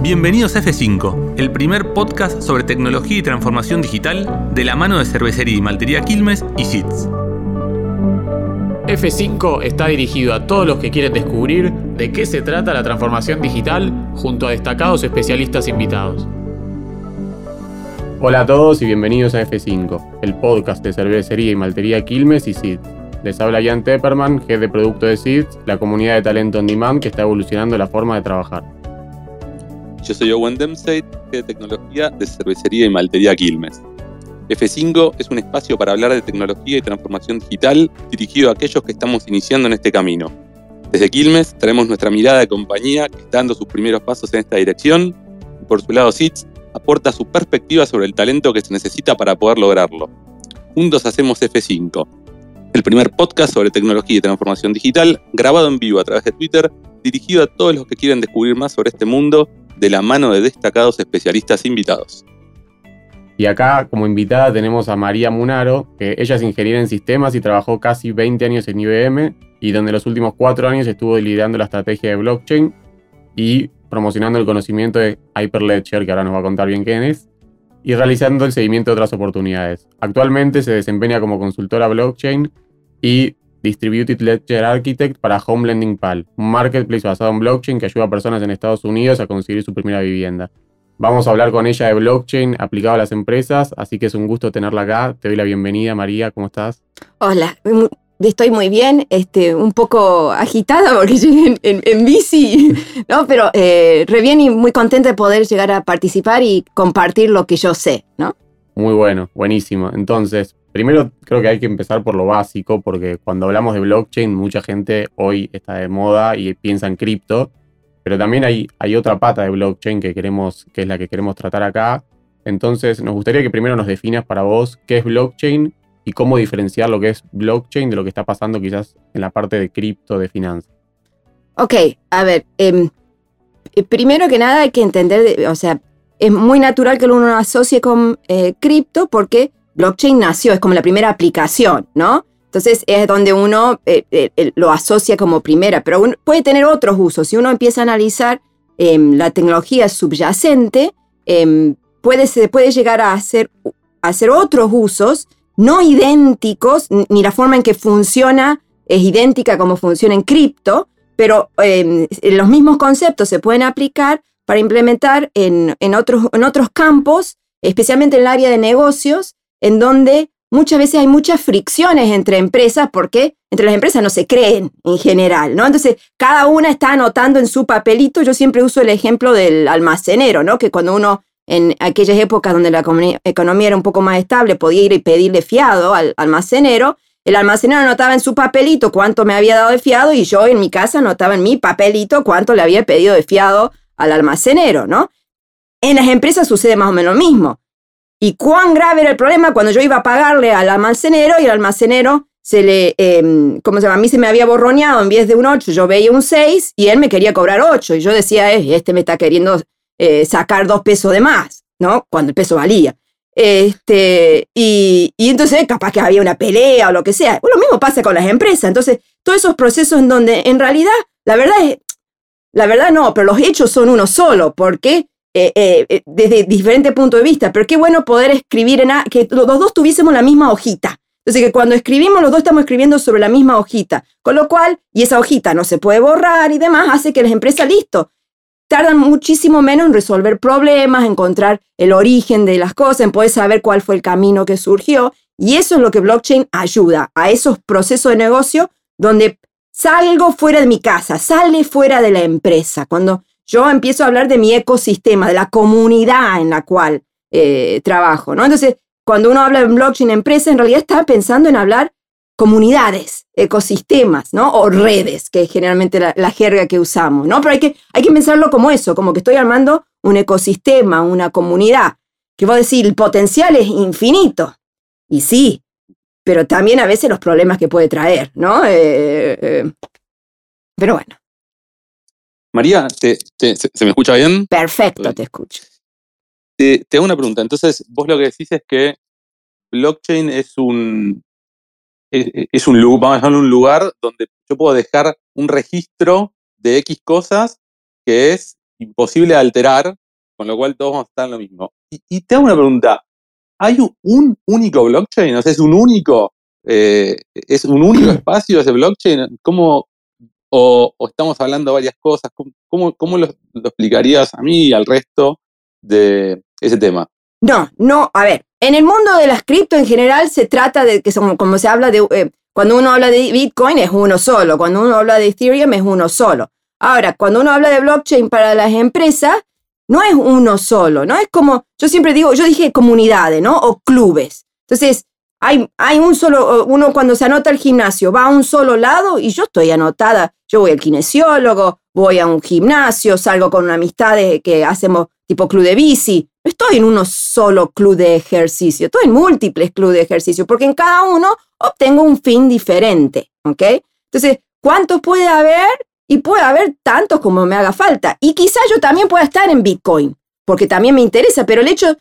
Bienvenidos a F5, el primer podcast sobre tecnología y transformación digital de la mano de Cervecería y Maltería Quilmes y SITS. F5 está dirigido a todos los que quieren descubrir de qué se trata la transformación digital junto a destacados especialistas invitados. Hola a todos y bienvenidos a F5, el podcast de cervecería y maltería Quilmes y SIDS. Les habla Jan Tepperman, jefe de producto de SIDS, la comunidad de talento on demand que está evolucionando la forma de trabajar. Yo soy Owen Dempsey, de tecnología de cervecería y maltería Quilmes. F5 es un espacio para hablar de tecnología y transformación digital dirigido a aquellos que estamos iniciando en este camino. Desde Quilmes traemos nuestra mirada de compañía que está dando sus primeros pasos en esta dirección y por su lado SITS aporta su perspectiva sobre el talento que se necesita para poder lograrlo. Juntos hacemos F5, el primer podcast sobre tecnología y transformación digital grabado en vivo a través de Twitter dirigido a todos los que quieren descubrir más sobre este mundo de la mano de destacados especialistas invitados. Y acá, como invitada, tenemos a María Munaro, que ella es ingeniera en sistemas y trabajó casi 20 años en IBM, y donde los últimos cuatro años estuvo liderando la estrategia de blockchain y promocionando el conocimiento de Hyperledger, que ahora nos va a contar bien quién es, y realizando el seguimiento de otras oportunidades. Actualmente se desempeña como consultora blockchain y Distributed Ledger Architect para Home Lending Pal, un marketplace basado en blockchain que ayuda a personas en Estados Unidos a conseguir su primera vivienda. Vamos a hablar con ella de blockchain aplicado a las empresas, así que es un gusto tenerla acá. Te doy la bienvenida, María, ¿cómo estás? Hola, estoy muy bien, este, un poco agitada porque llegué en, bici, ¿no? Pero eh, re bien y muy contenta de poder llegar a participar y compartir lo que yo sé, ¿no? Muy bueno, buenísimo. Entonces, Primero creo que hay que empezar por lo básico, porque cuando hablamos de blockchain, mucha gente hoy está de moda y piensa en cripto, pero también hay, otra pata de blockchain que, queremos, que es la que queremos tratar acá. Entonces, nos gustaría que primero nos definas para vos qué es blockchain y cómo diferenciar lo que es blockchain de lo que está pasando quizás en la parte de cripto, de finanzas. Ok, a ver, em, eh, primero que nada hay que entender, o sea, es muy natural que uno asocie con eh, cripto porque blockchain nació, es como la primera aplicación, ¿no? Entonces es donde uno eh, eh, lo asocia como primera, pero puede tener otros usos. Si uno empieza a analizar em, la tecnología subyacente, em, puede, se puede llegar a hacer, hacer otros usos no idénticos, ni la forma en que funciona es idéntica como funciona en cripto, pero em, los mismos conceptos se pueden aplicar para implementar en, otros, en otros campos, especialmente en el área de negocios, en donde muchas veces hay muchas fricciones entre empresas porque entre las empresas no se creen en general, ¿no? Entonces, cada una está anotando en su papelito. Yo siempre uso el ejemplo del almacenero, ¿no? Que cuando uno en aquellas épocas donde la economía era un poco más estable, podía ir y pedirle fiado al almacenero. El almacenero anotaba en su papelito cuánto me había dado de fiado y yo en mi casa anotaba en mi papelito cuánto le había pedido de fiado al almacenero, ¿no? En las empresas sucede más o menos lo mismo. Y cuán grave era el problema cuando yo iba a pagarle al almacenero y el almacenero se le, eh, ¿cómo se llama? A mí se me había borroneado en vez de un 8, yo veía un 6 y él me quería cobrar 8. Y yo decía, eh, este me está queriendo eh, sacar dos pesos de más, ¿no? Cuando el peso valía. Este, y, y, entonces capaz que había una pelea o lo que sea. lo mismo pasa con las empresas. Entonces, todos esos procesos en donde en realidad, la verdad es, la verdad no, pero los hechos son uno solo, porque eh, eh, eh, desde diferentes puntos de vista, pero qué bueno poder escribir en que los dos tuviésemos la misma hojita. Entonces que cuando escribimos los dos estamos escribiendo sobre la misma hojita, con lo cual, y esa hojita no se puede borrar y demás, hace que las empresas, listo, tardan muchísimo menos en resolver problemas, encontrar el origen de las cosas, en poder saber cuál fue el camino que surgió. Y eso es lo que blockchain ayuda a esos procesos de negocio donde salgo fuera de mi casa, sale fuera de la empresa. Cuando yo empiezo a hablar de mi ecosistema, de la comunidad en la cual eh, trabajo, ¿no? Entonces, cuando uno habla de blockchain empresa, en realidad está pensando en hablar comunidades, ecosistemas, ¿no? O redes, que es generalmente la, jerga que usamos, ¿no? Pero hay que, hay que pensarlo como eso, como que estoy armando un ecosistema, una comunidad, que voy a decir, el potencial es infinito. Y sí, pero también a veces los problemas que puede traer, ¿no? Eh, eh, pero bueno. María, ¿se, me escucha bien? Perfecto, te escucho. Te, hago una pregunta. Entonces, vos lo que decís es que blockchain es un, es, un, vamos a un lugar donde yo puedo dejar un registro de X cosas que es imposible de alterar, con lo cual todos vamos a estar en lo mismo. Y, te hago una pregunta, ¿hay un, único blockchain? O sea, ¿es un único, eh, es un único espacio ese blockchain? ¿Cómo, o, estamos hablando varias cosas? ¿Cómo, lo, explicarías a mí y al resto de ese tema? No, no, a ver, en el mundo de las cripto en general se trata de que como se habla de, eh, cuando uno habla de Bitcoin es uno solo, cuando uno habla de Ethereum es uno solo. Ahora, cuando uno habla de blockchain para las empresas, no es uno solo, ¿no? Es como, yo siempre digo, yo dije comunidades, ¿no? O clubes. Entonces, hay, un solo, uno cuando se anota al gimnasio va a un solo lado y yo estoy anotada. Yo voy al kinesiólogo, voy a un gimnasio, salgo con una amistad que hacemos tipo club de bici. No estoy en uno solo club de ejercicio, estoy en múltiples clubes de ejercicio, porque en cada uno obtengo un fin diferente, ¿ok? Entonces, ¿cuántos puede haber? y puede haber tantos como me haga falta. Y quizás yo también pueda estar en Bitcoin, porque también me interesa, pero el hecho,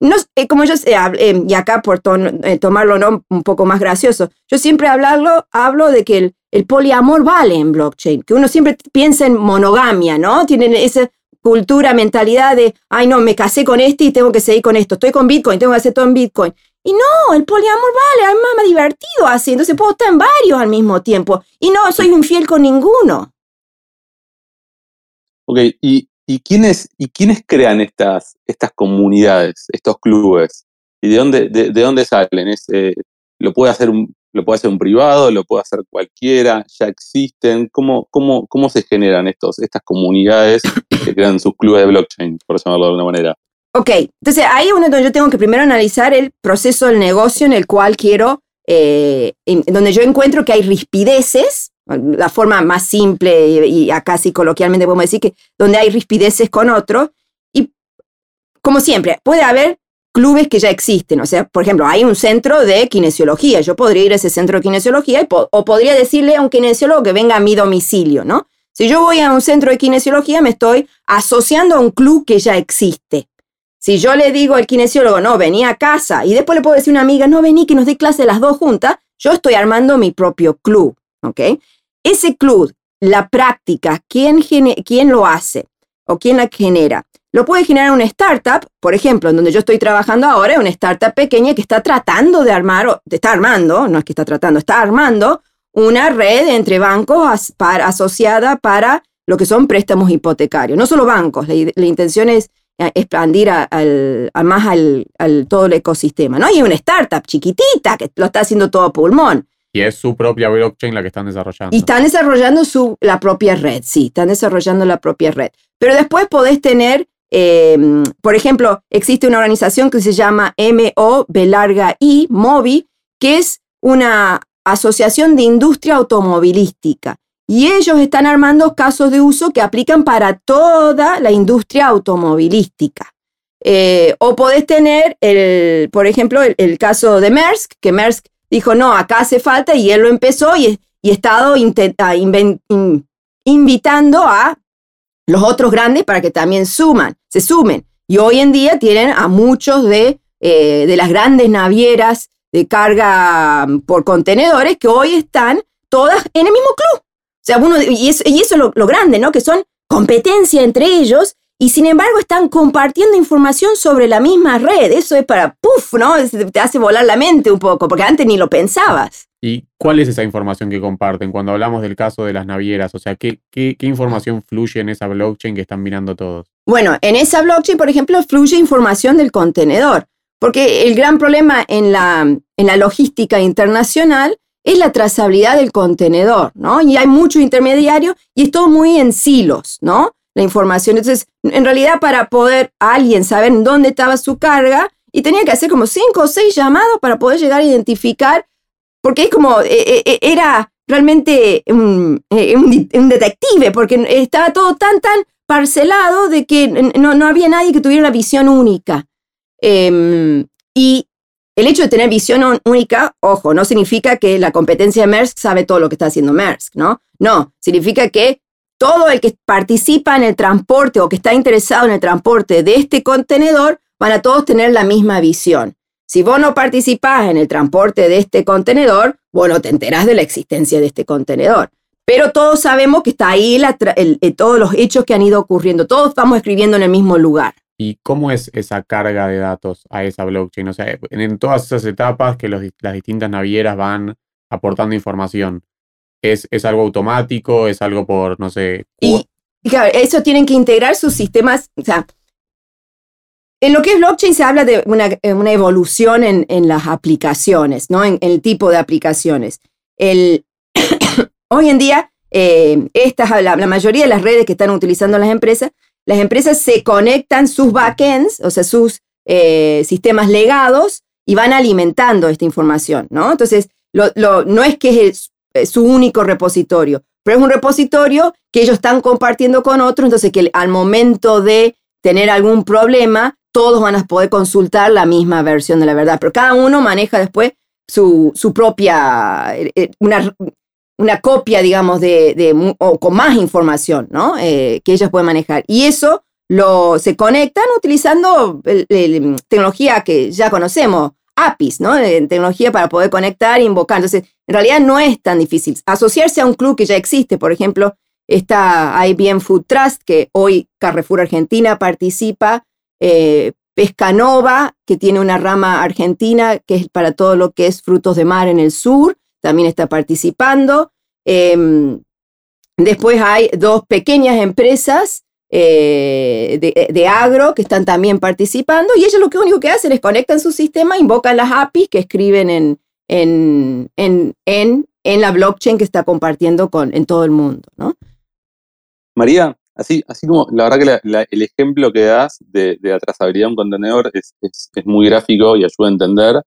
no, eh, como yo sé, eh, y acá por eh, tomarlo ¿no? un poco más gracioso, yo siempre hablarlo, hablo de que el, el, poliamor vale en blockchain, que uno siempre piensa en monogamia, ¿no? Tienen esa cultura, mentalidad de, ay no, me casé con este y tengo que seguir con esto, estoy con Bitcoin, tengo que hacer todo en Bitcoin. Y no, el poliamor vale, es más divertido así, entonces puedo estar en varios al mismo tiempo. Y no soy infiel con ninguno. Ok, ¿y, y, quiénes, y quiénes crean estas, estas comunidades, estos clubes? ¿Y de dónde, de, dónde salen? ¿Es, eh, ¿lo, puede hacer un, ¿Lo puede hacer un privado? ¿Lo puede hacer cualquiera? ¿Ya existen? ¿Cómo, cómo, cómo se generan estos, estas comunidades que crean sus clubes de blockchain, por llamarlo de alguna manera? Ok, entonces ahí es donde yo tengo que primero analizar el proceso del negocio en el cual quiero, eh, donde yo encuentro que hay rispideces la forma más simple y, acá casi coloquialmente podemos decir que donde hay rispideces con otro. Y como siempre, puede haber clubes que ya existen. O sea, por ejemplo, hay un centro de kinesiología. Yo podría ir a ese centro de kinesiología o podría decirle a un kinesiólogo que venga a mi domicilio, ¿no? Si yo voy a un centro de kinesiología, me estoy asociando a un club que ya existe. Si yo le digo al kinesiólogo, no, vení a casa, y después le puedo decir a una amiga, no, vení que nos dé clase las dos juntas, yo estoy armando mi propio club, ¿ok? Ese club, la práctica, ¿quién, ¿quién lo hace o quién la genera? Lo puede generar una startup, por ejemplo, en donde yo estoy trabajando ahora, una startup pequeña que está tratando de armar, o está armando, no es que está tratando, está armando una red entre bancos asociada para lo que son préstamos hipotecarios. No solo bancos, la, intención es eh, expandir a, más al, todo el ecosistema. ¿no? Y una startup chiquitita que lo está haciendo todo a pulmón. Y es su propia blockchain la que están desarrollando. Y están desarrollando su, la propia red, sí, están desarrollando la propia red. Pero después podés tener, em, por ejemplo, existe una organización que se llama MO, larga I, MOBI, que es una asociación de industria automovilística. Y ellos están armando casos de uso que aplican para toda la industria automovilística. Eh, o podés tener, el, por ejemplo, el, el, caso de Maersk, que Maersk dijo, no, acá hace falta y él lo empezó y, y estado invitando a los otros grandes para que también suman, se sumen. Y hoy en día tienen a muchos de, eh, de las grandes navieras de carga mm, por contenedores que hoy están todas en el mismo club. O sea, uno, y eso, y eso es lo, lo grande, ¿no? Que son competencia entre ellos y sin embargo están compartiendo información sobre la misma red. Eso es para, puff, ¿no? Te hace volar la mente un poco, porque antes ni lo pensabas. ¿Y cuál es esa información que comparten cuando hablamos del caso de las navieras? O sea, ¿qué, qué, información fluye en esa blockchain que están mirando todos? Bueno, en esa blockchain, por ejemplo, fluye información del contenedor, porque el gran problema en la, en la logística internacional es la trazabilidad del contenedor, ¿no? Y hay mucho intermediario y es todo muy en silos, ¿no? La información. Entonces, en realidad, para poder alguien saber dónde estaba su carga, y tenía que hacer como cinco o seis llamados para poder llegar a identificar, porque es como, eh, eh, eh, era realmente un, detective, porque estaba todo tan, tan parcelado de que no, no había nadie que tuviera una visión única. Em, y el hecho de tener visión única, ojo, no significa que la competencia de Maersk sabe todo lo que está haciendo Maersk, ¿no? No, significa que todo el que participa en el transporte o que está interesado en el transporte de este contenedor van a todos tener la misma visión. Si vos no participás en el transporte de este contenedor, vos no te enterás de la existencia de este contenedor. pero todos sabemos que está ahí todos los hechos que han ido ocurriendo, todos estamos escribiendo en el mismo lugar. ¿Y cómo es esa carga de datos a esa blockchain? O sea, en todas esas etapas que las distintas navieras van aportando información, ¿es, ¿es algo automático? ¿Es algo por, no sé... Y, claro, eso tienen que integrar sus sistemas, o sea, en lo que es blockchain se habla de una, eh, evolución en, las aplicaciones, ¿no? En, el tipo de aplicaciones. El, hoy en día, eh, la, mayoría de las redes que están utilizando las empresas, las empresas se conectan sus backends, o sea, sus eh, sistemas legados, y van alimentando esta información, ¿no? Entonces, no es que es su único repositorio, pero es un repositorio que ellos están compartiendo con otros, entonces que al momento de tener algún problema, todos van a poder consultar la misma versión de la verdad, pero cada uno maneja después su, propia, eh, eh, una, una copia, digamos, de, o con más información, ¿no? Eh, que ellos pueden manejar. Y eso lo, se conectan utilizando tecnología que ya conocemos, APIs, ¿no? tecnología para poder conectar e invocar. Entonces, en realidad no es tan difícil. Asociarse a un club que ya existe, por ejemplo, está IBM Food Trust, que hoy Carrefour Argentina participa, eh, Pescanova, que tiene una rama argentina, que es para todo lo que es frutos de mar en el sur, también está participando. Em, después hay dos pequeñas empresas eh, de, agro que están también participando y ellos lo que único que hacen es conectan su sistema, invocan las APIs que escriben en, en, en, en, la blockchain que está compartiendo con, en todo el mundo. ¿no? María, Así, así como la verdad que el ejemplo que das de, la trazabilidad de un contenedor es, muy gráfico y ayuda a entender.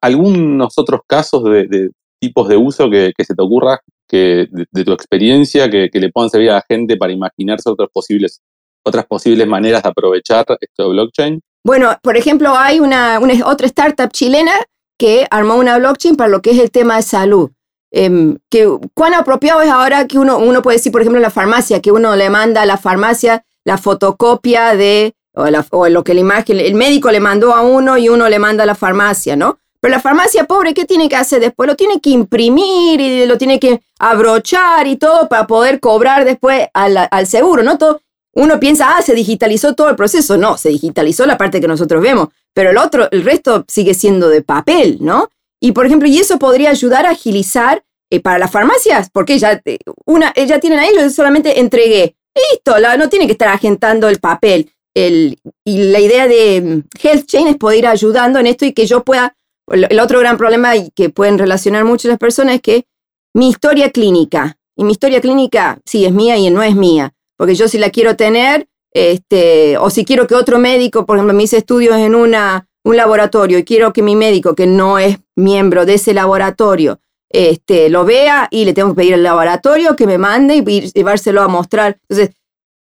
¿Algunos otros casos de, tipos de uso que, se te ocurra que, de, tu experiencia que, le puedan servir a la gente para imaginarse otras posibles, otras posibles maneras de aprovechar esto blockchain? Bueno, por ejemplo, hay una, una otra startup chilena que armó una blockchain para lo que es el tema de salud. Em, que, ¿Cuán apropiado es ahora que uno, uno puede decir, por ejemplo, la farmacia, que uno le manda a la farmacia la fotocopia de, o, lo que la imagen, el médico le mandó a uno y uno le manda a la farmacia, ¿no? Pero la farmacia pobre, ¿qué tiene que hacer después? Lo tiene que imprimir y lo tiene que abrochar y todo para poder cobrar después al, al seguro, ¿no? Todo, uno piensa, ah, se digitalizó todo el proceso. No, se digitalizó la parte que nosotros vemos, pero el otro, el resto sigue siendo de papel, ¿no? Y por ejemplo, y eso podría ayudar a agilizar eh, para las farmacias, porque ya, eh, una, eh, ya tienen ahí, yo solamente entregué. Listo, no tiene que estar agentando el papel. El, y la idea de mm, Health Chain es poder ir ayudando en esto y que yo pueda. El otro gran problema que pueden relacionar mucho las personas es que mi historia clínica, y mi historia clínica sí es mía y no es mía, porque yo si la quiero tener, este, o si quiero que otro médico, por ejemplo, me hice estudios en una, un laboratorio y quiero que mi médico, que no es miembro de ese laboratorio, este, lo vea y le tengo que pedir al laboratorio que me mande y llevárselo a mostrar. Entonces,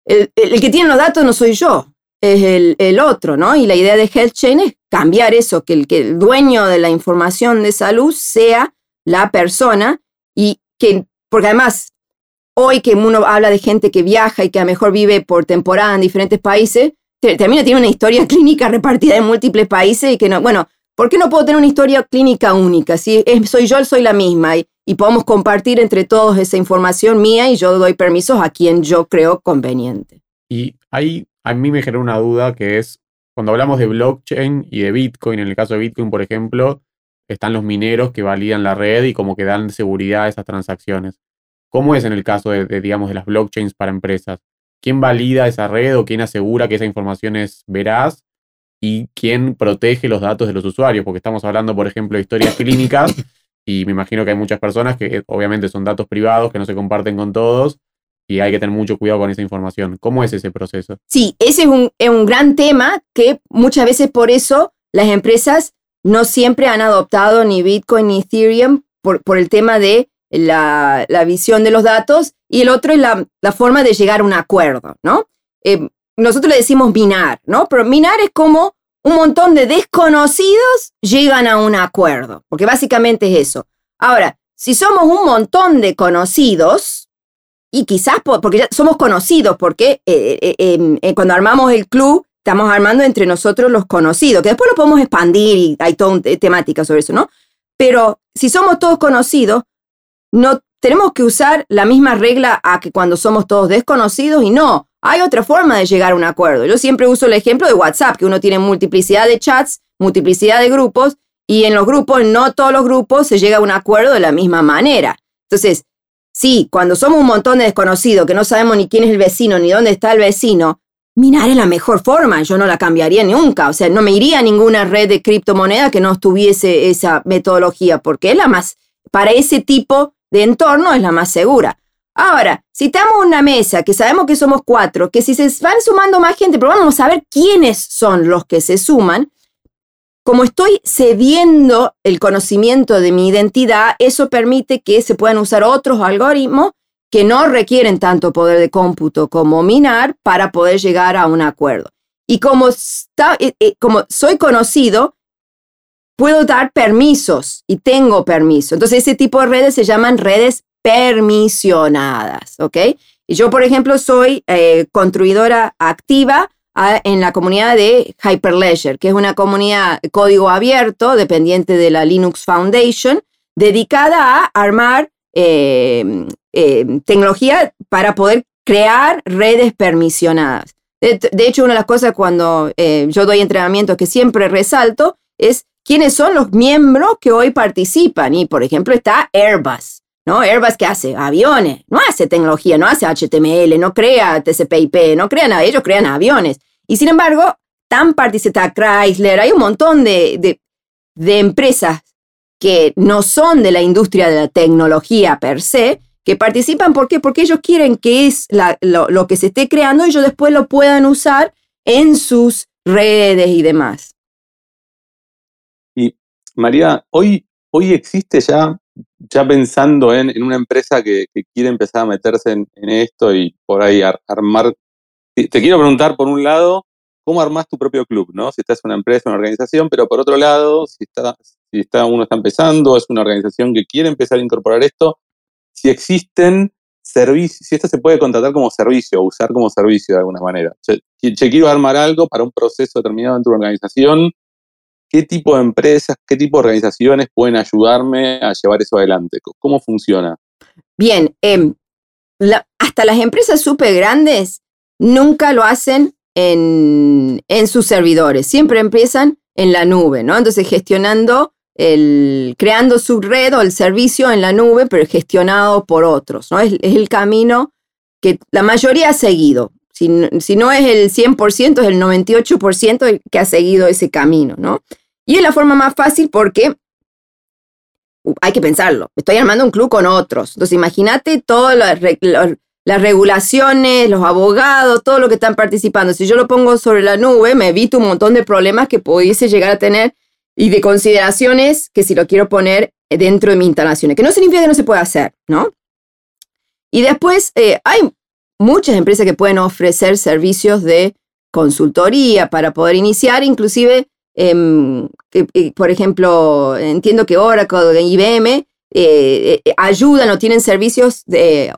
el, que tiene los datos no soy yo, es el, otro, ¿no? Y la idea de Health Chain es cambiar eso, que el, que el dueño de la información de salud sea la persona y que, porque además, hoy que uno habla de gente que viaja y que a lo mejor vive por temporada en diferentes países, también tiene una historia clínica repartida en múltiples países y que no, bueno, ¿Por qué no puedo tener una historia clínica única? Si soy yo, soy la misma y, podemos compartir entre todos esa información mía y yo doy permisos a quien yo creo conveniente. Y ahí a mí me genera una duda que es, cuando hablamos de blockchain y de Bitcoin, en el caso de Bitcoin, por ejemplo, están los mineros que validan la red y como que dan seguridad a esas transacciones. ¿Cómo es en el caso de, digamos, de las blockchains para empresas? ¿Quién valida esa red o quién asegura que esa información es veraz? y quién protege los datos de los usuarios, porque estamos hablando, por ejemplo, de historias clínicas y me imagino que hay muchas personas que eh, obviamente son datos privados que no se comparten con todos y hay que tener mucho cuidado con esa información. ¿Cómo es ese proceso? Sí, ese es un, un gran tema que muchas veces por eso las empresas no siempre han adoptado ni Bitcoin ni Ethereum por, por el tema de la, la, visión de los datos y el otro es la, la forma de llegar a un acuerdo, ¿no? Eh, nosotros le decimos minar, ¿no? Pero minar es como un montón de desconocidos llegan a un acuerdo, porque básicamente es eso. Ahora, si somos un montón de conocidos, y quizás porque ya somos conocidos, porque eh, eh, em, eh, cuando armamos el club, estamos armando entre nosotros los conocidos, que después lo podemos expandir y hay toda una temática sobre eso, ¿no? Pero si somos todos conocidos, no tenemos que usar la misma regla a que cuando somos todos desconocidos y no, hay otra forma de llegar a un acuerdo. Yo siempre uso el ejemplo de WhatsApp, que uno tiene multiplicidad de chats, multiplicidad de grupos y en los grupos, no todos los grupos, se llega a un acuerdo de la misma manera. Entonces, sí, cuando somos un montón de desconocidos, que no sabemos ni quién es el vecino, ni dónde está el vecino, minar es la mejor forma, yo no la cambiaría nunca, o sea, no me iría a ninguna red de criptomoneda que no tuviese esa metodología, porque es la más, para ese tipo de entorno es la más segura. Ahora, si estamos en una mesa que sabemos que somos cuatro, que si se van sumando más gente, pero vamos a ver quiénes son los que se suman, como estoy cediendo el conocimiento de mi identidad, eso permite que se puedan usar otros algoritmos que no requieren tanto poder de cómputo como minar para poder llegar a un acuerdo. Y como, eh, eh, soy conocido, puedo dar permisos y tengo permiso. Entonces ese tipo de redes se llaman redes permisionadas, ¿ok? Y yo, por ejemplo, soy eh, construidora activa en la comunidad de Hyperledger, que es una comunidad código abierto dependiente de la Linux Foundation, dedicada a armar eh, eh, tecnología para poder crear redes permisionadas. De, hecho, una de las cosas cuando eh, yo doy entrenamiento que siempre resalto es quiénes son los miembros que hoy participan. Y, por ejemplo, está Airbus. ¿No? Airbus que hace aviones, no hace tecnología, no hace HTML, no crea TCP/IP, no crea nada, ellos crean aviones. Y sin embargo, tan participa Chrysler, hay un montón de, de, de empresas que no son de la industria de la tecnología per se, que participan. ¿Por qué? Porque ellos quieren que es lo, que se esté creando, ellos después lo puedan usar en sus redes y demás. Y María, hoy, hoy existe ya, ya pensando en, una empresa que, quiere empezar a meterse en, esto y por ahí armar. Te quiero preguntar, por un lado, ¿cómo armas tu propio club? ¿no? Si estás en una empresa, una organización, pero por otro lado, si, está, si está, uno está empezando, es una organización que quiere empezar a incorporar esto, si existen servicios, si esto se puede contratar como servicio o usar como servicio de alguna manera. Che, quiero armar algo para un proceso determinado de una organización. ¿Qué tipo de empresas, qué tipo de organizaciones pueden ayudarme a llevar eso adelante? ¿Cómo funciona? Bien, em, hasta las empresas súper grandes nunca lo hacen en, en, sus servidores, siempre empiezan en la nube, ¿no? Entonces gestionando el, creando su red o el servicio en la nube, pero gestionado por otros. ¿no? Es, el camino que la mayoría ha seguido. Si, no es el 100%, es el 98% que ha seguido ese camino. ¿no? Y es la forma más fácil porque uh, hay que pensarlo. Estoy armando un club con otros. Entonces, imagínate todas las, regulaciones, los abogados, todo lo que están participando. Si yo lo pongo sobre la nube, me evito un montón de problemas que pudiese llegar a tener y de consideraciones que si lo quiero poner dentro de mi instalación, que no significa que no se pueda hacer, ¿no? Y después eh, hay muchas empresas que pueden ofrecer servicios de consultoría para poder iniciar, inclusive, em, por ejemplo, entiendo que Oracle, IBM, eh, eh, ayudan o tienen servicios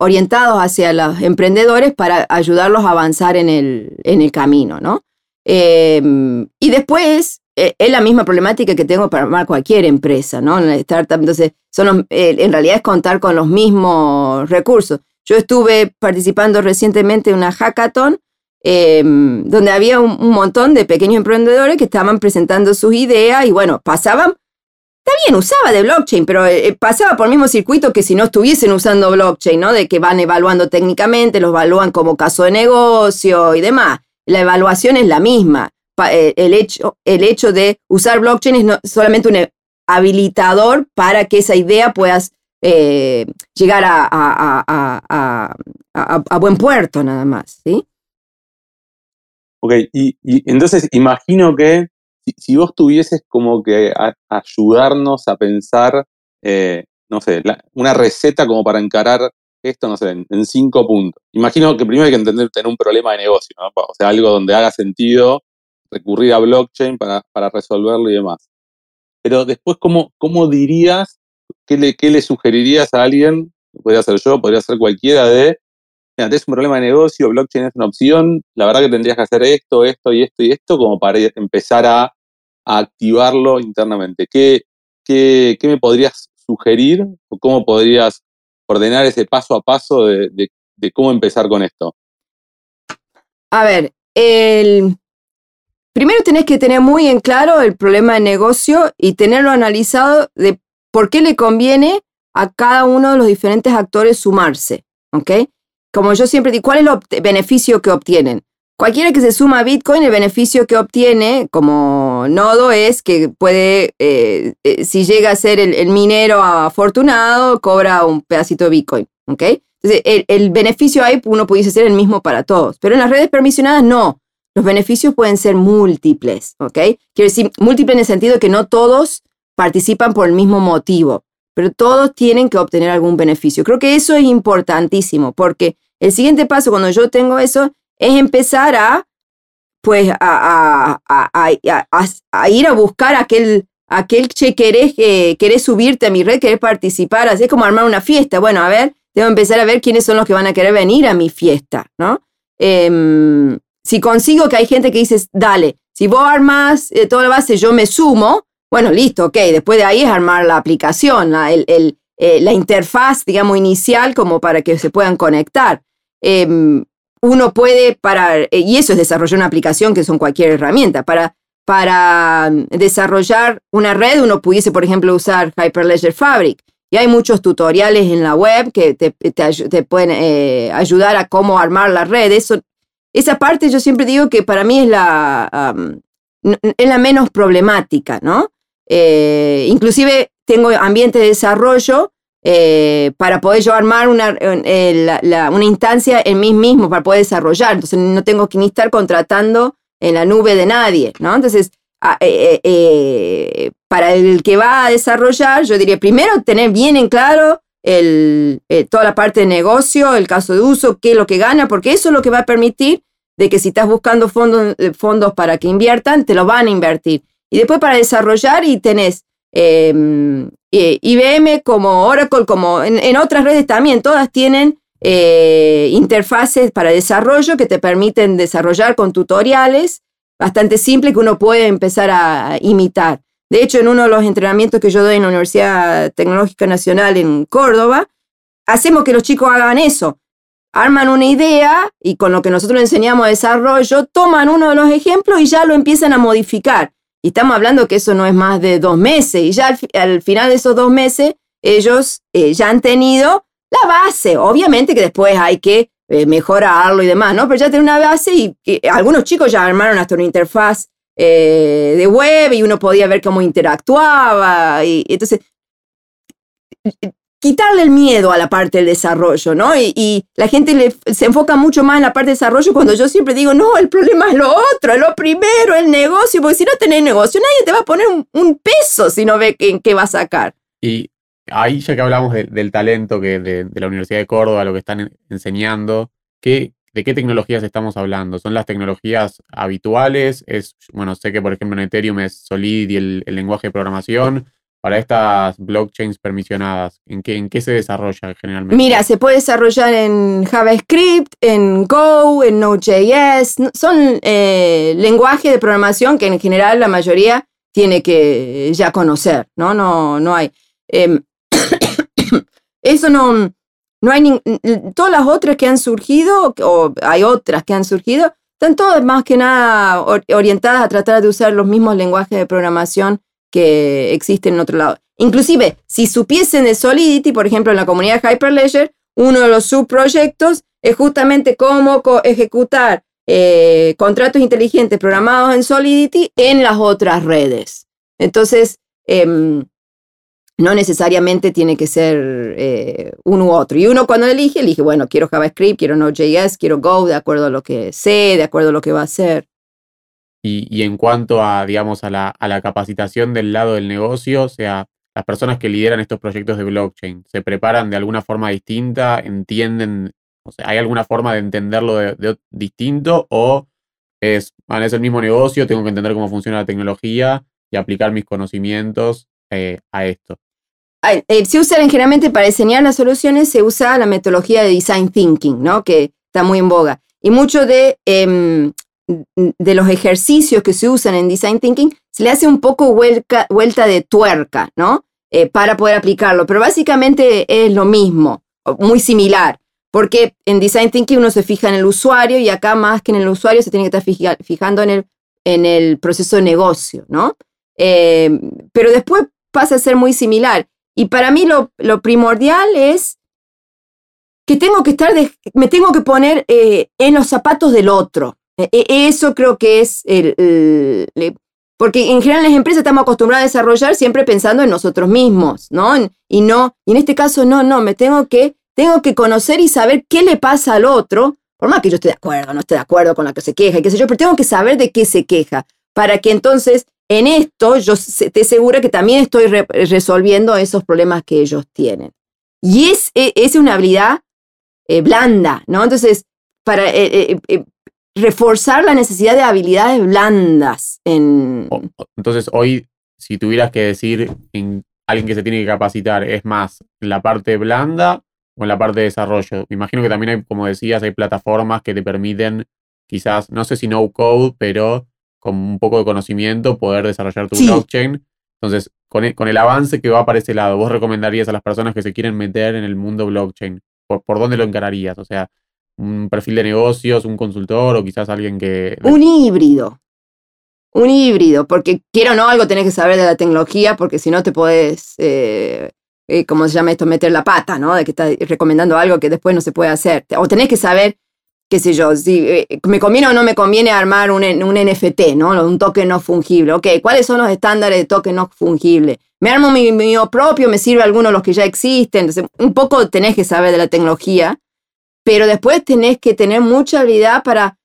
orientados hacia los emprendedores para ayudarlos a avanzar en el, en el camino, ¿no? Em, y después eh, es la misma problemática que tengo para cualquier empresa, ¿no? En entonces, son eh, en realidad es contar con los mismos recursos. Yo estuve participando recientemente en una hackathon em, donde había un, montón de pequeños emprendedores que estaban presentando sus ideas y bueno, pasaban, bien, usaba de blockchain, pero eh, pasaba por el mismo circuito que si no estuviesen usando blockchain, ¿no? De que van evaluando técnicamente, los evalúan como caso de negocio y demás. La evaluación es la misma. Eh, el hecho, el hecho de usar blockchain es no, solamente un habilitador para que esa idea puedas eh, llegar a, buen puerto nada más, ¿sí? Ok, y, entonces imagino que si, vos tuvieses como que ayudarnos a pensar, eh, no sé, una receta como para encarar esto, no sé, en, cinco puntos. Imagino que primero hay que entender tener un problema de negocio, ¿no? O sea, algo donde haga sentido recurrir a blockchain para, resolverlo y demás. Pero después, ¿cómo, cómo dirías, qué le, qué le sugerirías a alguien, podría ser yo, podría ser cualquiera, de, mira, tienes un problema de negocio, blockchain es una opción, la verdad que tendrías que hacer esto, esto y esto y esto, como para empezar a, activarlo internamente. ¿Qué, me podrías sugerir o cómo podrías ordenar ese paso a paso de, cómo empezar con esto. A ver, primero tenés que tener muy en claro el problema de negocio y tenerlo analizado de por qué le conviene a cada uno de los diferentes actores sumarse, ¿ok? Como yo siempre digo, ¿cuál es el beneficio que obtienen? Cualquiera que se suma a Bitcoin, el beneficio que obtiene como nodo es que puede, eh, eh, si llega a ser el, minero afortunado, cobra un pedacito de Bitcoin, ¿ok? Entonces, el, beneficio ahí uno pudiese ser el mismo para todos, pero en las redes permisionadas no. Los beneficios pueden ser múltiples, ¿ok? Quiero decir, múltiples en el sentido que no todos participan por el mismo motivo, pero todos tienen que obtener algún beneficio. Creo que eso es importantísimo, porque el siguiente paso cuando yo tengo eso es empezar a, pues, a, a, ir a buscar aquel, aquel che, querés, eh, querés subirte a mi red, querés participar, así es como armar una fiesta. Bueno, a ver, tengo que empezar a ver quiénes son los que van a querer venir a mi fiesta, ¿no? Em, si consigo que hay gente que dice, dale, si vos armas eh, toda la base, yo me sumo, bueno, listo, ok, después de ahí es armar la aplicación, la, el, eh, la interfaz, digamos, inicial como para que se puedan conectar. Em, uno puede para, eh, y eso es desarrollar una aplicación que son cualquier herramienta, para, para desarrollar una red uno pudiese, por ejemplo, usar Hyperledger Fabric. Y hay muchos tutoriales en la web que te, te, pueden ayudar a cómo armar la red. Eso esa parte yo siempre digo que para mí es la, es la menos problemática, ¿no? Eh, inclusive tengo ambiente de desarrollo eh, para poder yo armar una, eh, una instancia en mí mismo para poder desarrollar. Entonces no tengo que ni estar contratando en la nube de nadie, ¿no? Entonces, para el que va a desarrollar, yo diría primero tener bien en claro el, eh, toda la parte de negocio, el caso de uso, qué es lo que gana, porque eso es lo que va a permitir de que si estás buscando fondos, eh, fondos para que inviertan, te lo van a invertir. Y después para desarrollar y tenés eh, IBM como Oracle, como en, otras redes también, todas tienen interfaces para desarrollo que te permiten desarrollar con tutoriales bastante simples que uno puede empezar a imitar. De hecho, en uno de los entrenamientos que yo doy en la Universidad Tecnológica Nacional en Córdoba, hacemos que los chicos hagan eso. Arman una idea y con lo que nosotros enseñamos a desarrollo, toman uno de los ejemplos y ya lo empiezan a modificar. Y estamos hablando que eso no es más de dos meses. Y ya al, final de esos dos meses, ellos eh, ya han tenido la base. Obviamente que después hay que eh, mejorarlo y demás, ¿no? Pero ya tienen una base y, algunos chicos ya armaron hasta una interfaz eh, de web y uno podía ver cómo interactuaba. Y, entonces, quitarle el miedo a la parte del desarrollo, ¿no? Y, la gente se enfoca mucho más en la parte de desarrollo cuando yo siempre digo, no, el problema es lo otro, es lo primero, el negocio, porque si no tenés negocio, nadie te va a poner un, peso si no ve en qué va a sacar. Y ahí ya que hablamos del talento que de, de, la Universidad de Córdoba, lo que están enseñando, ¿qué, ¿De qué tecnologías estamos hablando? ¿Son las tecnologías habituales? Es, bueno, sé que por ejemplo en Ethereum es Solid el, lenguaje de programación. Para estas blockchains permisionadas, ¿en qué, ¿en qué se desarrolla generalmente? Mira, se puede desarrollar en JavaScript, en Go, en Node.js. Son eh, lenguajes de programación que en general la mayoría tiene que ya conocer, ¿no? No, no hay. Em, eso no, no hay todas las otras que han surgido, o hay otras que han surgido, están todas más que nada orientadas a tratar de usar los mismos lenguajes de programación que existen en otro lado. Inclusive, si supiesen de Solidity, por ejemplo, en la comunidad Hyperledger, uno de los subproyectos es justamente cómo ejecutar eh, contratos inteligentes programados en Solidity en las otras redes. Entonces, em, no necesariamente tiene que ser eh, uno u otro. Y uno cuando elige, elige, bueno, quiero JavaScript, quiero Node.js, quiero Go, de acuerdo a lo que sé, de acuerdo a lo que va a hacer. Y, en cuanto a, digamos, a la, a la, capacitación del lado del negocio, o sea, las personas que lideran estos proyectos de blockchain, ¿se preparan de alguna forma distinta? ¿Entienden? O sea, ¿hay alguna forma de entenderlo de, distinto? ¿O es, es el mismo negocio, tengo que entender cómo funciona la tecnología y aplicar mis conocimientos eh, a esto? Eh, se usa generalmente para diseñar las soluciones, se usa la metodología de design thinking, ¿no? que está muy en boga. Y muchos de, em, de los ejercicios que se usan en design thinking se le hace un poco vuelta de tuerca, ¿no? Eh, para poder aplicarlo, pero básicamente es lo mismo. muy similar, porque en Design Thinking uno se fija en el usuario y acá más que en el usuario se tiene que estar fijando en el, en el proceso de negocio, ¿no? Eh, pero después pasa a ser muy similar. Y para mí lo, lo primordial es que tengo que estar, me tengo que poner eh, en los zapatos del otro. E, e, eso creo que es el, porque en general en las empresas estamos acostumbrados a desarrollar siempre pensando en nosotros mismos, ¿no? Y no, y en este caso no, no, me tengo que, tengo que conocer y saber qué le pasa al otro, por más que yo esté de acuerdo, no esté de acuerdo con la que se queja, qué sé yo, pero tengo que saber de qué se queja, para que entonces en esto yo te aseguro que también estoy resolviendo esos problemas que ellos tienen. Y es, e, es una habilidad eh, blanda, ¿no? Entonces, para eh, eh, reforzar la necesidad de habilidades blandas. En... Entonces, hoy, si tuvieras que decir en alguien que se tiene que capacitar, ¿es más la parte blanda o en la parte de desarrollo? Me imagino que también hay, como decías, hay plataformas que te permiten, quizás, no sé si no code, pero con un poco de conocimiento poder desarrollar tu blockchain. Entonces, con el, con el, avance que va para ese lado, ¿vos recomendarías a las personas que se quieren meter en el mundo blockchain? ¿Por, por dónde lo encararías? O sea, un perfil de negocios, un consultor o quizás alguien que... Un híbrido. Un híbrido, porque quiero o no, algo tenés que saber de la tecnología, porque si no te puedes, eh, eh, ¿cómo se llama esto? Meter la pata, ¿no? De que estás recomendando algo que después no se puede hacer. O tenés que saber, qué sé yo, si eh, me conviene o no me conviene armar un, un NFT, ¿no? Un token no fungible. Ok, ¿cuáles son los estándares de token no fungible? Me armo mi mío propio, me sirve alguno de los que ya existen. Entonces, un poco tenés que saber de la tecnología pero después tenés que tener mucha habilidad para,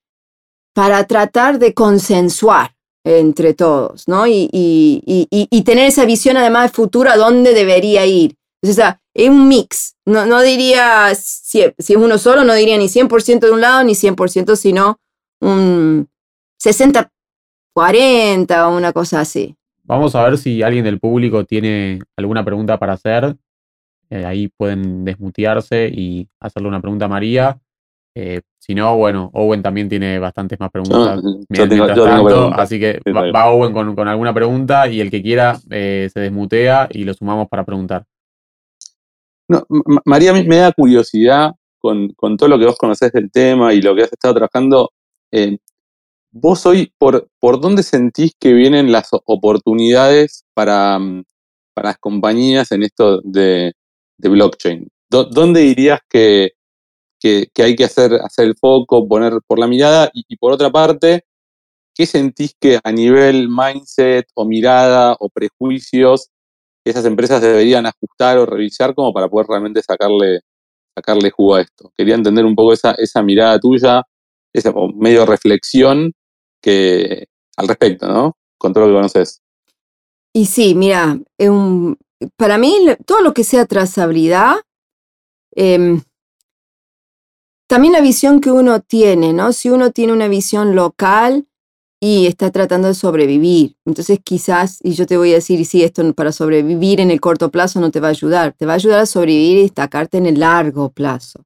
para tratar de consensuar entre todos, ¿no? Y, tener esa visión además de futuro a dónde debería ir. o sea, es un mix. No, no diría, si, si, es uno solo, no diría ni 100% de un lado ni 100%, sino un 60-40 o una cosa así. Vamos a ver si alguien del público tiene alguna pregunta para hacer. Eh, ahí pueden desmutearse y hacerle una pregunta a María. Eh, si no, bueno, Owen también tiene bastantes más preguntas. así que va, Owen con, alguna pregunta y el que quiera eh, se desmutea y lo sumamos para preguntar. No, María, me da curiosidad con, todo lo que vos conocés del tema y lo que has estado trabajando. vos hoy, por, ¿por dónde sentís que vienen las oportunidades para, mm, para las compañías en esto de, de blockchain. ¿Dónde dirías que, hay que hacer, hacer el foco, poner por la mirada? Y, por otra parte, ¿qué sentís que a nivel mindset o mirada o prejuicios esas empresas deberían ajustar o revisar como para poder realmente sacarle, sacarle jugo a esto? Quería entender un poco esa, esa mirada tuya, esa medio reflexión que, al respecto, ¿no? Con todo lo que conoces. Y sí, mira, un, para mí, todo lo que sea trazabilidad, em, también la visión que uno tiene, ¿no? Si uno tiene una visión local y está tratando de sobrevivir, entonces quizás, y yo te voy a decir, y sí, esto para sobrevivir en el corto plazo no te va a ayudar, te va a ayudar a sobrevivir y destacarte en el largo plazo.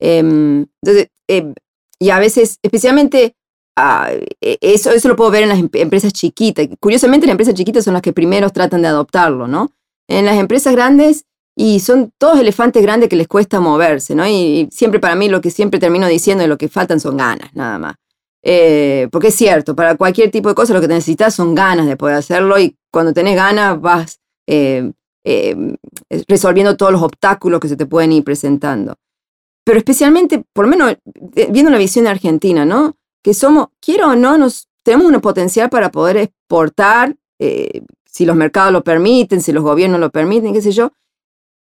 Em, entonces, em, y a veces, especialmente Ah, e, eso, eso lo puedo ver en las empresas chiquitas. Curiosamente, las empresas chiquitas son las que primero tratan de adoptarlo, ¿no? En las empresas grandes, y son todos elefantes grandes que les cuesta moverse, ¿no? Y, siempre para mí lo que siempre termino diciendo es lo que faltan son ganas, nada más. Eh, porque es cierto, para cualquier tipo de cosa lo que necesitas son ganas de poder hacerlo y cuando tenés ganas vas eh, eh, resolviendo todos los obstáculos que se te pueden ir presentando. Pero especialmente, por lo menos viendo la visión de Argentina, ¿no? que somos, quiero o no, nos, tenemos un potencial para poder exportar, si los mercados lo permiten, si los gobiernos lo permiten, qué sé yo,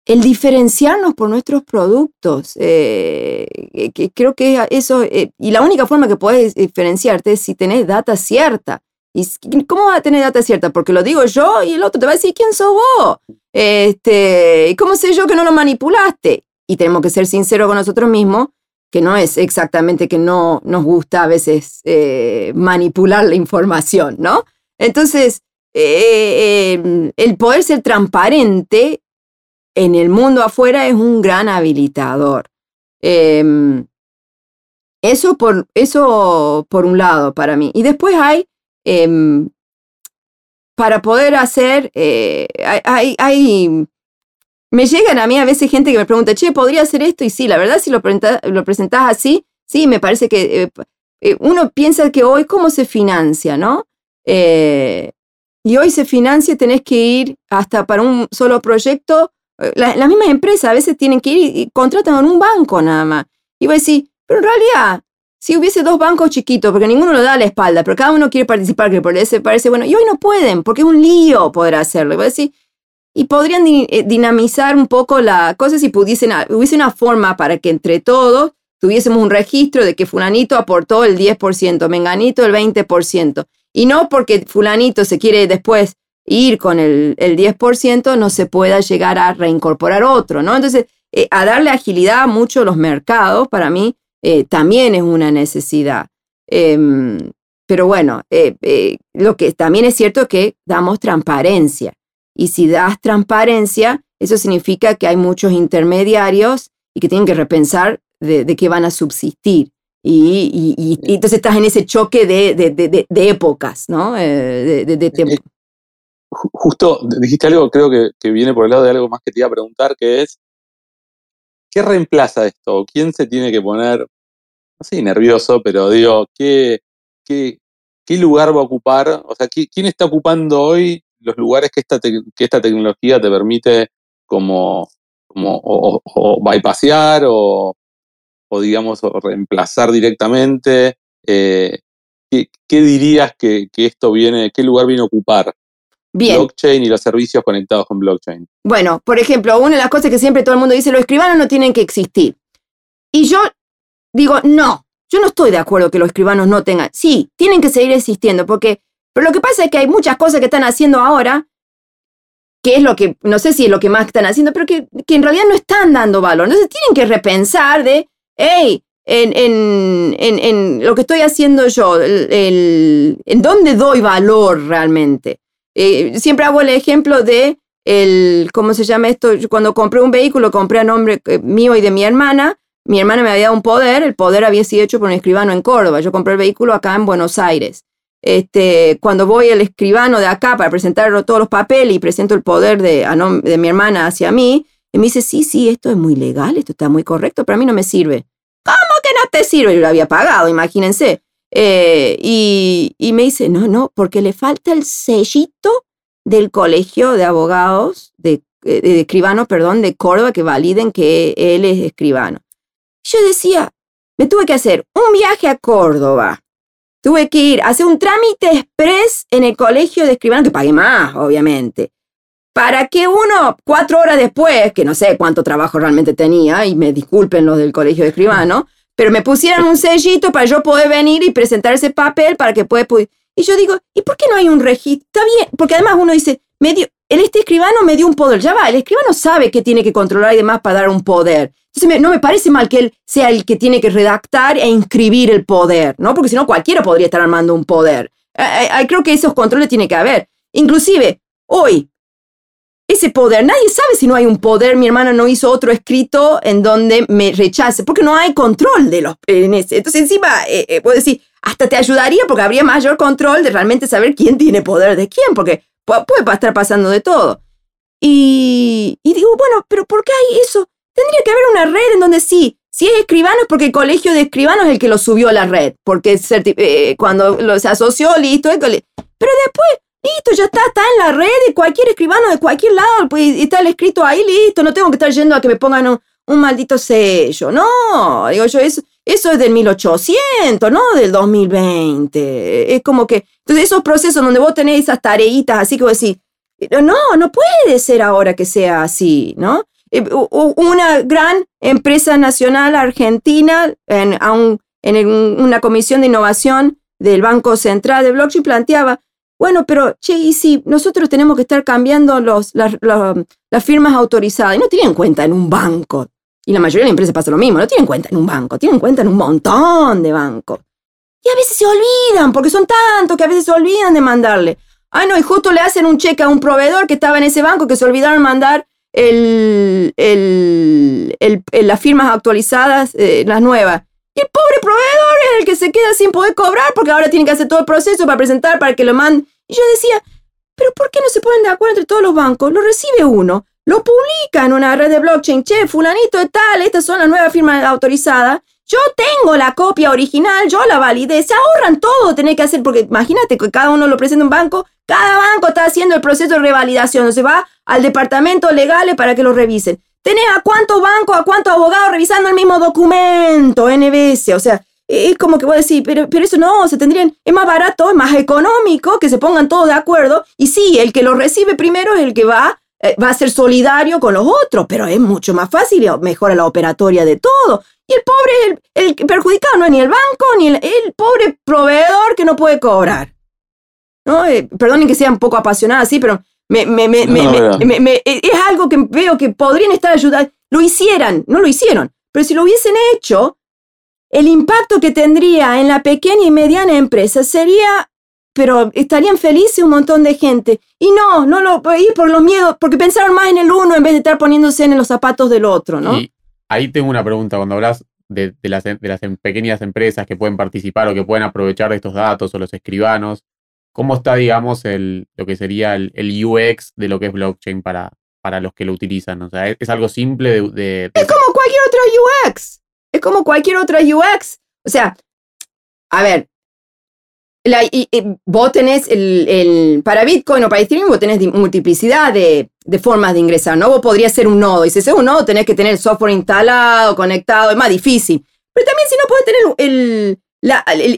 el diferenciarnos por nuestros productos. Eh, que creo que eso, eh, y la única forma que puedes diferenciarte es si tenés data cierta. ¿Y cómo vas a tener data cierta? Porque lo digo yo y el otro te va a decir quién sos vos. Este, ¿Cómo sé yo que no lo manipulaste? Y tenemos que ser sinceros con nosotros mismos que no es exactamente que no nos gusta a veces eh, manipular la información, ¿no? Entonces, eh, em, el poder ser transparente en el mundo afuera es un gran habilitador. Em, eso, por, eso por un lado para mí. Y después hay, em, para poder hacer, eh, hay, hay me llegan a mí a veces gente que me pregunta, che, ¿podría hacer esto? Y sí, la verdad, si lo, lo presentás así, sí, me parece que eh, uno piensa que hoy cómo se financia, ¿no? Y hoy se financia, tenés que ir hasta para un solo proyecto. las mismas empresas a veces tienen que ir y, contratan en un banco nada más. Y voy a decir, pero en realidad, si hubiese dos bancos chiquitos, porque ninguno lo da a la espalda, pero cada uno quiere participar, que parece, parece bueno, y hoy no pueden, porque es un lío poder hacerlo. Y voy a decir, y podrían dinamizar un poco la cosa si pudiesen, hubiese una forma para que entre todos tuviésemos un registro de que fulanito aportó el 10%, menganito el 20%. Y no porque fulanito se quiere después ir con el, 10%, no se pueda llegar a reincorporar otro, ¿no? Entonces, eh, a darle agilidad a mucho los mercados, para mí, eh, también es una necesidad. Em, pero bueno, eh, lo que también es cierto es que damos transparencia. Y si das transparencia, eso significa que hay muchos intermediarios y que tienen que repensar de, qué van a subsistir. Y, entonces estás en ese choque de, épocas, ¿no? Eh, de, eh, Justo dijiste algo, creo que, viene por el lado de algo más que te iba a preguntar, que es, ¿qué reemplaza esto? ¿Quién se tiene que poner, no sé, nervioso, pero digo, ¿qué, qué, qué lugar va a ocupar? O sea, ¿quién está ocupando hoy los lugares que esta, que esta tecnología te permite como, como o, o bypassear o, o digamos, reemplazar directamente? Eh, ¿qué, dirías que, esto viene, qué lugar viene a ocupar? Blockchain y los servicios conectados con blockchain. Bueno, por ejemplo, una de las cosas que siempre todo el mundo dice, los escribanos no tienen que existir. Y yo digo, no, yo no estoy de acuerdo que los escribanos no tengan. Sí, tienen que seguir existiendo, porque, pero lo que pasa es que hay muchas cosas que están haciendo ahora, que es lo que, no sé si es lo que más están haciendo, pero que, que en realidad no están dando valor. Entonces tienen que repensar de, hey, en, en, en, lo que estoy haciendo yo, el, en dónde doy valor realmente. Eh, siempre hago el ejemplo de, el, ¿cómo se llama esto? cuando compré un vehículo, compré a nombre eh, mío y de mi hermana. Mi hermana me había dado un poder, el poder había sido hecho por un escribano en Córdoba. Yo compré el vehículo acá en Buenos Aires. Este, cuando voy al escribano de acá para presentar todos los papeles y presento el poder de, de mi hermana hacia mí, y me dice, sí, sí, esto es muy legal, esto está muy correcto, pero a mí no me sirve. ¿Cómo que no te sirve? Yo lo había pagado, imagínense. Eh, y, me dice, no, no, porque le falta el sellito del colegio de abogados, de, eh, de, escribano, perdón, de Córdoba, que validen que él es escribano. Yo decía, me tuve que hacer un viaje a Córdoba. Tuve que ir a hacer un trámite express en el colegio de escribano, que pagué más, obviamente para que uno, cuatro horas después, que no sé cuánto trabajo realmente tenía, y me disculpen los del colegio de escribano, pero me pusieran un sellito para yo poder venir y presentar ese papel para que pueda... Y yo digo, ¿y por qué no hay un registro? Está bien, porque además uno dice, medio, el este escribano me dio un poder, ya va, el escribano sabe que tiene que controlar y demás para dar un poder. Entonces no me parece mal que él sea el que tiene que redactar e inscribir el poder, ¿no? Porque si no cualquiera podría estar armando un poder. creo que esos controles tiene que haber. Inclusive, hoy, ese poder. Nadie sabe si no hay un poder. Mi hermana no hizo otro escrito en donde me rechace, porque no hay control de los en. Entonces, encima, eh, eh, puedo decir, hasta te ayudaría porque habría mayor control de realmente saber quién tiene poder de quién, porque puede, estar pasando de todo. Y, digo, bueno, pero ¿por qué hay eso? Tendría que haber una red en donde sí, si es escribano es porque el colegio de escribanos es el que lo subió a la red, porque eh, cuando lo, se asoció, listo. Pero después Listo, ya está, está en la red de cualquier escribano de cualquier lado, pues está el escrito ahí, listo, no tengo que estar yendo a que me pongan un, maldito sello. No, digo yo, eso, eso es del 1800, no del 2020. Es como que, entonces esos procesos donde vos tenés esas tareitas así que vos decís, no, no puede ser ahora que sea así, ¿no? Eh, una gran empresa nacional argentina en, en una comisión de innovación del Banco Central de Blockchain planteaba, bueno, pero, che, y si nosotros tenemos que estar cambiando los, las, firmas autorizadas y no tienen cuenta en un banco, y la mayoría de las empresas pasa lo mismo, no tienen cuenta en un banco, tienen cuenta en un montón de bancos. Y a veces se olvidan, porque son tantos que a veces se olvidan de mandarle. Ay, no, y justo le hacen un cheque a un proveedor que estaba en ese banco que se olvidaron mandar el, las firmas actualizadas, eh, las nuevas. Y el pobre proveedor es el que se queda sin poder cobrar porque ahora tiene que hacer todo el proceso para presentar, para que lo manden. Y yo decía, pero ¿por qué no se ponen de acuerdo entre todos los bancos? Lo recibe uno, lo publica en una red de blockchain, che, fulanito de tal, estas son las nuevas firmas autorizadas, yo tengo la copia original, yo la validé, se ahorran todo tener que hacer, porque imagínate que cada uno lo presenta en un banco, cada banco está haciendo el proceso de revalidación, se va al departamento legal para que lo revisen. Tenés a cuántos bancos, a cuántos abogados revisando el mismo documento, NBS, o sea, es como que voy a decir, pero, pero eso no, se tendrían, es más barato, es más económico que se pongan todos de acuerdo, y sí, el que lo recibe primero es el que va eh, va a ser solidario con los otros, pero es mucho más fácil y mejora la operatoria de todo. Y el pobre, el, el perjudicado no es ni el banco, ni el, pobre proveedor que no puede cobrar. ¿No? Eh, perdonen que sea un poco apasionada así, pero me, me, me, me, es algo que veo que podrían estar ayudando. Lo hicieran, no lo hicieron, pero si lo hubiesen hecho, el impacto que tendría en la pequeña y mediana empresa sería pero estarían felices un montón de gente. Y no, no lo ir por los miedos, porque pensaron más en el uno en vez de estar poniéndose en los zapatos del otro, ¿no? Y ahí tengo una pregunta, cuando hablas de, las, de las em, pequeñas empresas que pueden participar o que pueden aprovechar de estos datos o los escribanos, ¿cómo está, digamos, el, lo que sería el, UX de lo que es blockchain para, para los que lo utilizan? O sea, ¿es, algo simple de, Es como cualquier otro UX. Es como cualquier otro UX. O sea, a ver, y, vos tenés el, para Bitcoin o para Ethereum, vos tenés multiplicidad de, formas de ingresar, ¿no? Vos podrías ser un nodo, y si es un nodo tenés que tener el software instalado, conectado, es más difícil. Pero también si no podés tener el,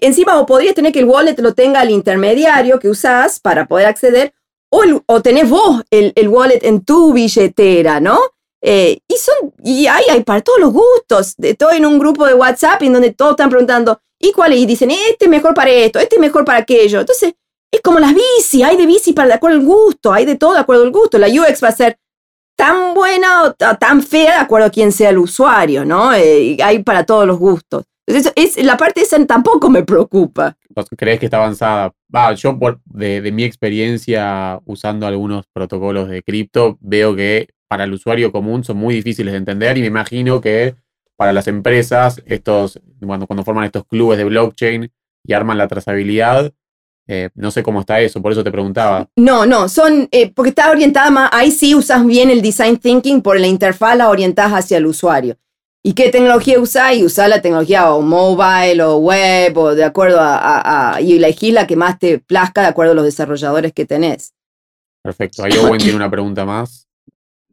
encima vos podrías tener que el wallet lo tenga el intermediario que usás para poder acceder, o, o tenés vos el, wallet en tu billetera, ¿no? Eh, y son, hay, hay para todos los gustos. Estoy en un grupo de WhatsApp en donde todos están preguntando, ¿Y cuáles? Y dicen, este es mejor para esto, este es mejor para aquello. Entonces, es como las bici, hay de bici para de acuerdo al gusto, hay de todo de acuerdo al gusto. La UX va a ser tan buena o tan fea de acuerdo a quién sea el usuario, ¿no? Eh, hay para todos los gustos. Entonces, es, la parte esa tampoco me preocupa. ¿Crees que está avanzada? Va, yo por, de, de, mi experiencia usando algunos protocolos de cripto, veo que para el usuario común son muy difíciles de entender y me imagino que para las empresas, estos, cuando, cuando forman estos clubes de blockchain y arman la trazabilidad, eh, no sé cómo está eso, por eso te preguntaba. No, no, son, eh, porque está orientada más, ahí sí usas bien el design thinking, por la interfaz la orientas hacia el usuario. ¿Y qué tecnología usás? Y usás la tecnología o mobile o web o de acuerdo a, y elegís la que más te plazca de acuerdo a los desarrolladores que tenés. Perfecto. Ahí Owen tiene una pregunta más.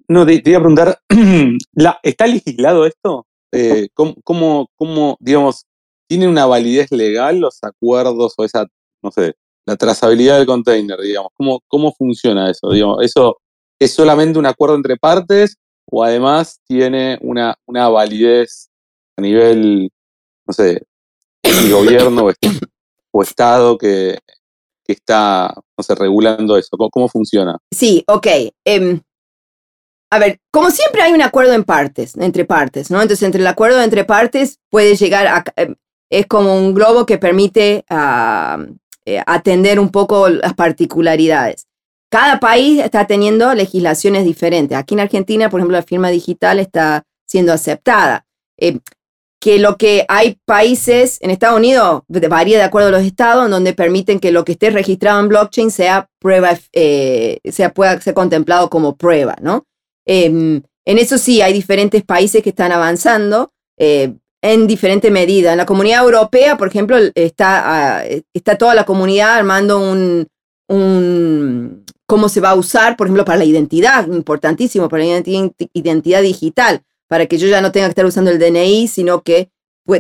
No, te, te iba a preguntar, ¿está legislado esto? eh, ¿cómo, cómo, digamos, tiene una validez legal los acuerdos o esa, no sé, la trazabilidad del container, digamos? ¿Cómo, cómo funciona eso? Digamos, ¿Eso es solamente un acuerdo entre partes o además tiene una, una validez a nivel, no sé, el gobierno o, Estado que, que, está, no sé, regulando eso? ¿Cómo, funciona? Sí, ok. Em, a ver, como siempre hay un acuerdo en partes, entre partes, ¿no? Entonces, entre el acuerdo entre partes puede llegar a... Eh, es como un globo que permite ah, eh, atender un poco las particularidades. Cada país está teniendo legislaciones diferentes. Aquí en Argentina, por ejemplo, la firma digital está siendo aceptada. Eh, que lo que hay países en Estados Unidos, varía de acuerdo a los estados, donde permiten que lo que esté registrado en blockchain sea prueba, sea, pueda ser contemplado como prueba, ¿no? Em, en eso sí, hay diferentes países que están avanzando eh, en diferente medida. En la comunidad europea, por ejemplo, está, ah, está toda la comunidad armando un, cómo se va a usar, por ejemplo, para la identidad, importantísimo, para la identidad digital, para que yo ya no tenga que estar usando el DNI, sino que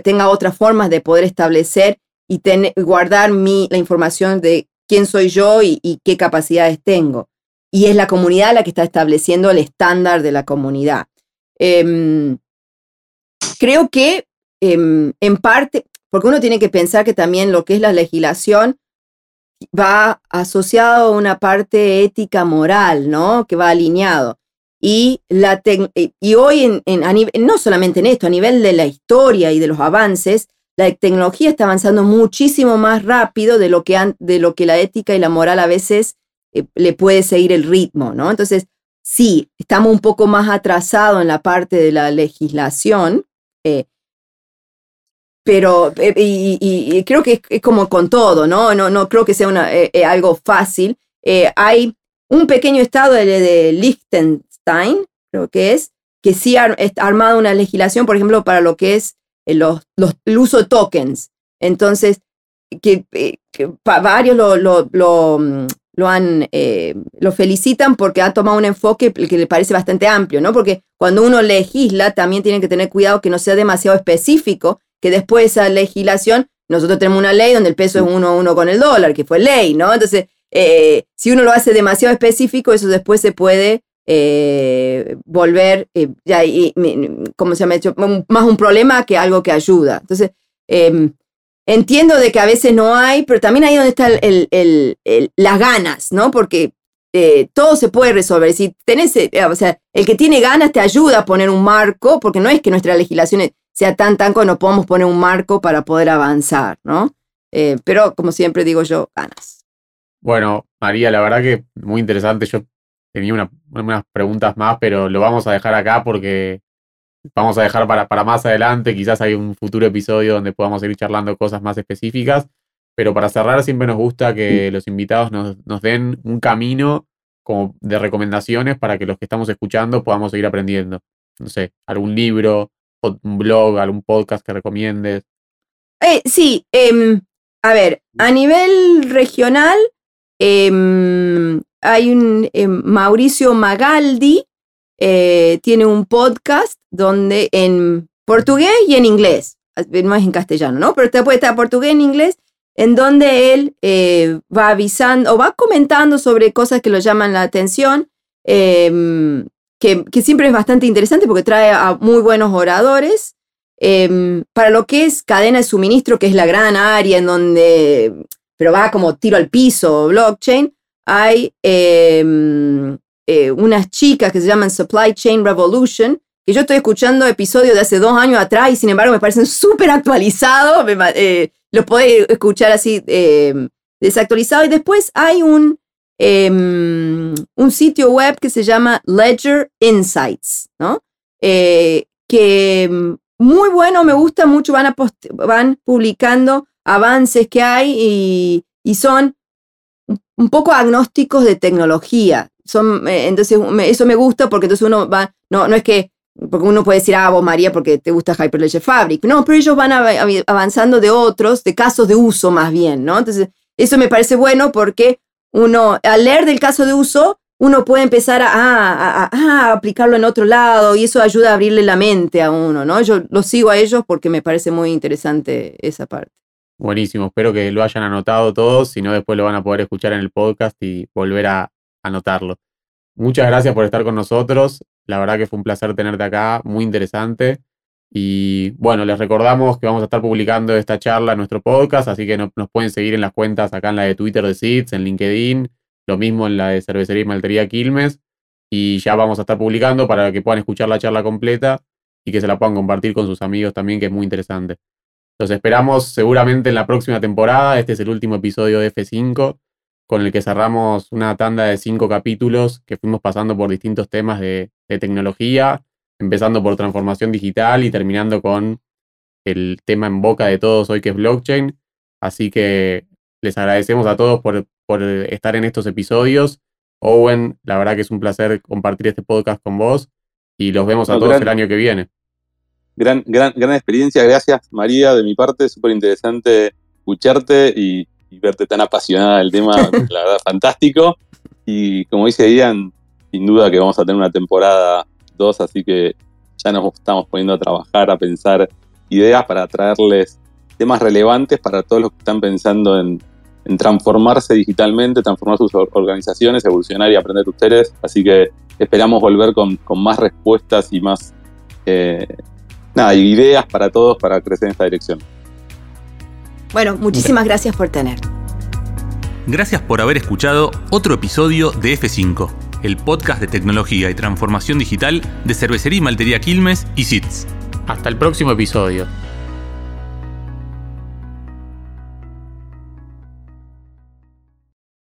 tenga otras formas de poder establecer y guardar la información de quién soy yo y qué capacidades tengo y es la comunidad la que está estableciendo el estándar de la comunidad. Em, creo que em, en parte, porque uno tiene que pensar que también lo que es la legislación va asociado a una parte ética moral, ¿no? Que va alineado. Y, la y hoy, en, a nivel, no solamente en esto, a nivel de la historia y de los avances, la tecnología está avanzando muchísimo más rápido de lo que, de lo que la ética y la moral a veces eh, le puede seguir el ritmo, ¿no? Entonces, sí, estamos un poco más atrasados en la parte de la legislación, eh, pero eh, y, creo que es, como con todo, ¿no? No, no creo que sea una, algo fácil. hay un pequeño estado de, de Stein, creo que es, que sí ha armado una legislación, por ejemplo, para lo que es eh, los, los, el uso de tokens. Entonces, que, eh, varios lo, lo, lo, mm, lo han, eh, lo felicitan porque ha tomado un enfoque que le parece bastante amplio, ¿no? Porque cuando uno legisla también tiene que tener cuidado que no sea demasiado específico, que después esa legislación, nosotros tenemos una ley donde el peso es uno a uno con el dólar, que fue ley, ¿no? Entonces, eh, si uno lo hace demasiado específico, eso después se puede eh, volver, ya, y, como se hecho, más un problema que algo que ayuda. Entonces, em, entiendo de que a veces no hay, pero también ahí donde están el, las ganas, ¿no? Porque eh, todo se puede resolver. Si tenés, eh, o sea, el que tiene ganas te ayuda a poner un marco, porque no es que nuestra legislación sea tan tan que no podemos poner un marco para poder avanzar, ¿no? Eh, pero como siempre digo yo, ganas. Bueno, María, la verdad que muy interesante. Yo tenía unas preguntas más, pero lo vamos a dejar acá porque vamos a dejar para, para más adelante. Quizás hay un futuro episodio donde podamos seguir charlando cosas más específicas. Pero para cerrar, siempre nos gusta que los invitados nos, nos den un camino como de recomendaciones para que los que estamos escuchando podamos seguir aprendiendo. No sé, algún libro, un blog, algún podcast que recomiendes. Eh, sí, em, a ver, a nivel regional em, hay un em, Mauricio Magaldi, eh, tiene un podcast donde en portugués y en inglés, no es en castellano, ¿no? Pero te puede estar portugués en inglés, en donde él eh, va avisando o va comentando sobre cosas que lo llaman la atención, que, siempre es bastante interesante porque trae a muy buenos oradores. Em, para lo que es cadena de suministro, que es la gran área en donde, pero va como tiro al piso, blockchain, hay em, eh, unas chicas que se llaman Supply Chain Revolution, que yo estoy escuchando episodios de hace dos años atrás y sin embargo me parecen súper actualizados, eh, los podéis escuchar así eh, desactualizados. Y después hay un, em, un sitio web que se llama Ledger Insights, ¿no? que em, muy bueno, me gusta mucho, van, publicando avances que hay y, y son un poco agnósticos de tecnología. Son, eh, entonces eso me gusta porque entonces uno va, no, no es que, porque uno puede decir, ah, vos María, porque te gusta Hyperledger Fabric. No, pero ellos van avanzando de otros, de casos de uso más bien, ¿no? Entonces, eso me parece bueno porque uno, al leer del caso de uso, uno puede empezar a, aplicarlo en otro lado y eso ayuda a abrirle la mente a uno, ¿no? Yo lo sigo a ellos porque me parece muy interesante esa parte. Buenísimo, espero que lo hayan anotado todos, si no después lo van a poder escuchar en el podcast y volver a, anotarlo. Muchas gracias por estar con nosotros. La verdad que fue un placer tenerte acá, muy interesante. Y bueno, les recordamos que vamos a estar publicando esta charla en nuestro podcast, así que nos pueden seguir en las cuentas acá en la de Twitter de SITS, en LinkedIn, lo mismo en la de Cervecería y Maltería Quilmes. Y ya vamos a estar publicando para que puedan escuchar la charla completa y que se la puedan compartir con sus amigos también, que es muy interesante. Los esperamos seguramente en la próxima temporada. Este es el último episodio de F5 con el que cerramos una tanda de cinco capítulos que fuimos pasando por distintos temas de, tecnología, empezando por transformación digital y terminando con el tema en boca de todos hoy que es blockchain. Así que les agradecemos a todos por, estar en estos episodios. Owen, la verdad que es un placer compartir este podcast con vos y los vemos a todos el año que viene. Gran, gran, gran experiencia, gracias María, de mi parte, súper interesante escucharte y y verte tan apasionada del tema, la verdad, fantástico. Y como dice Ian, sin duda que vamos a tener una temporada 2, así que ya nos estamos poniendo a trabajar, a pensar ideas para traerles temas relevantes para todos los que están pensando en, transformarse digitalmente, transformar sus organizaciones, evolucionar y aprender ustedes. Así que esperamos volver con, más respuestas y más eh, nada, ideas para todos para crecer en esta dirección. Bueno, muchísimas gracias por tener. Gracias por haber escuchado otro episodio de F5, el podcast de tecnología y transformación digital de Cervecería y Maltería Quilmes y SITS. Hasta el próximo episodio.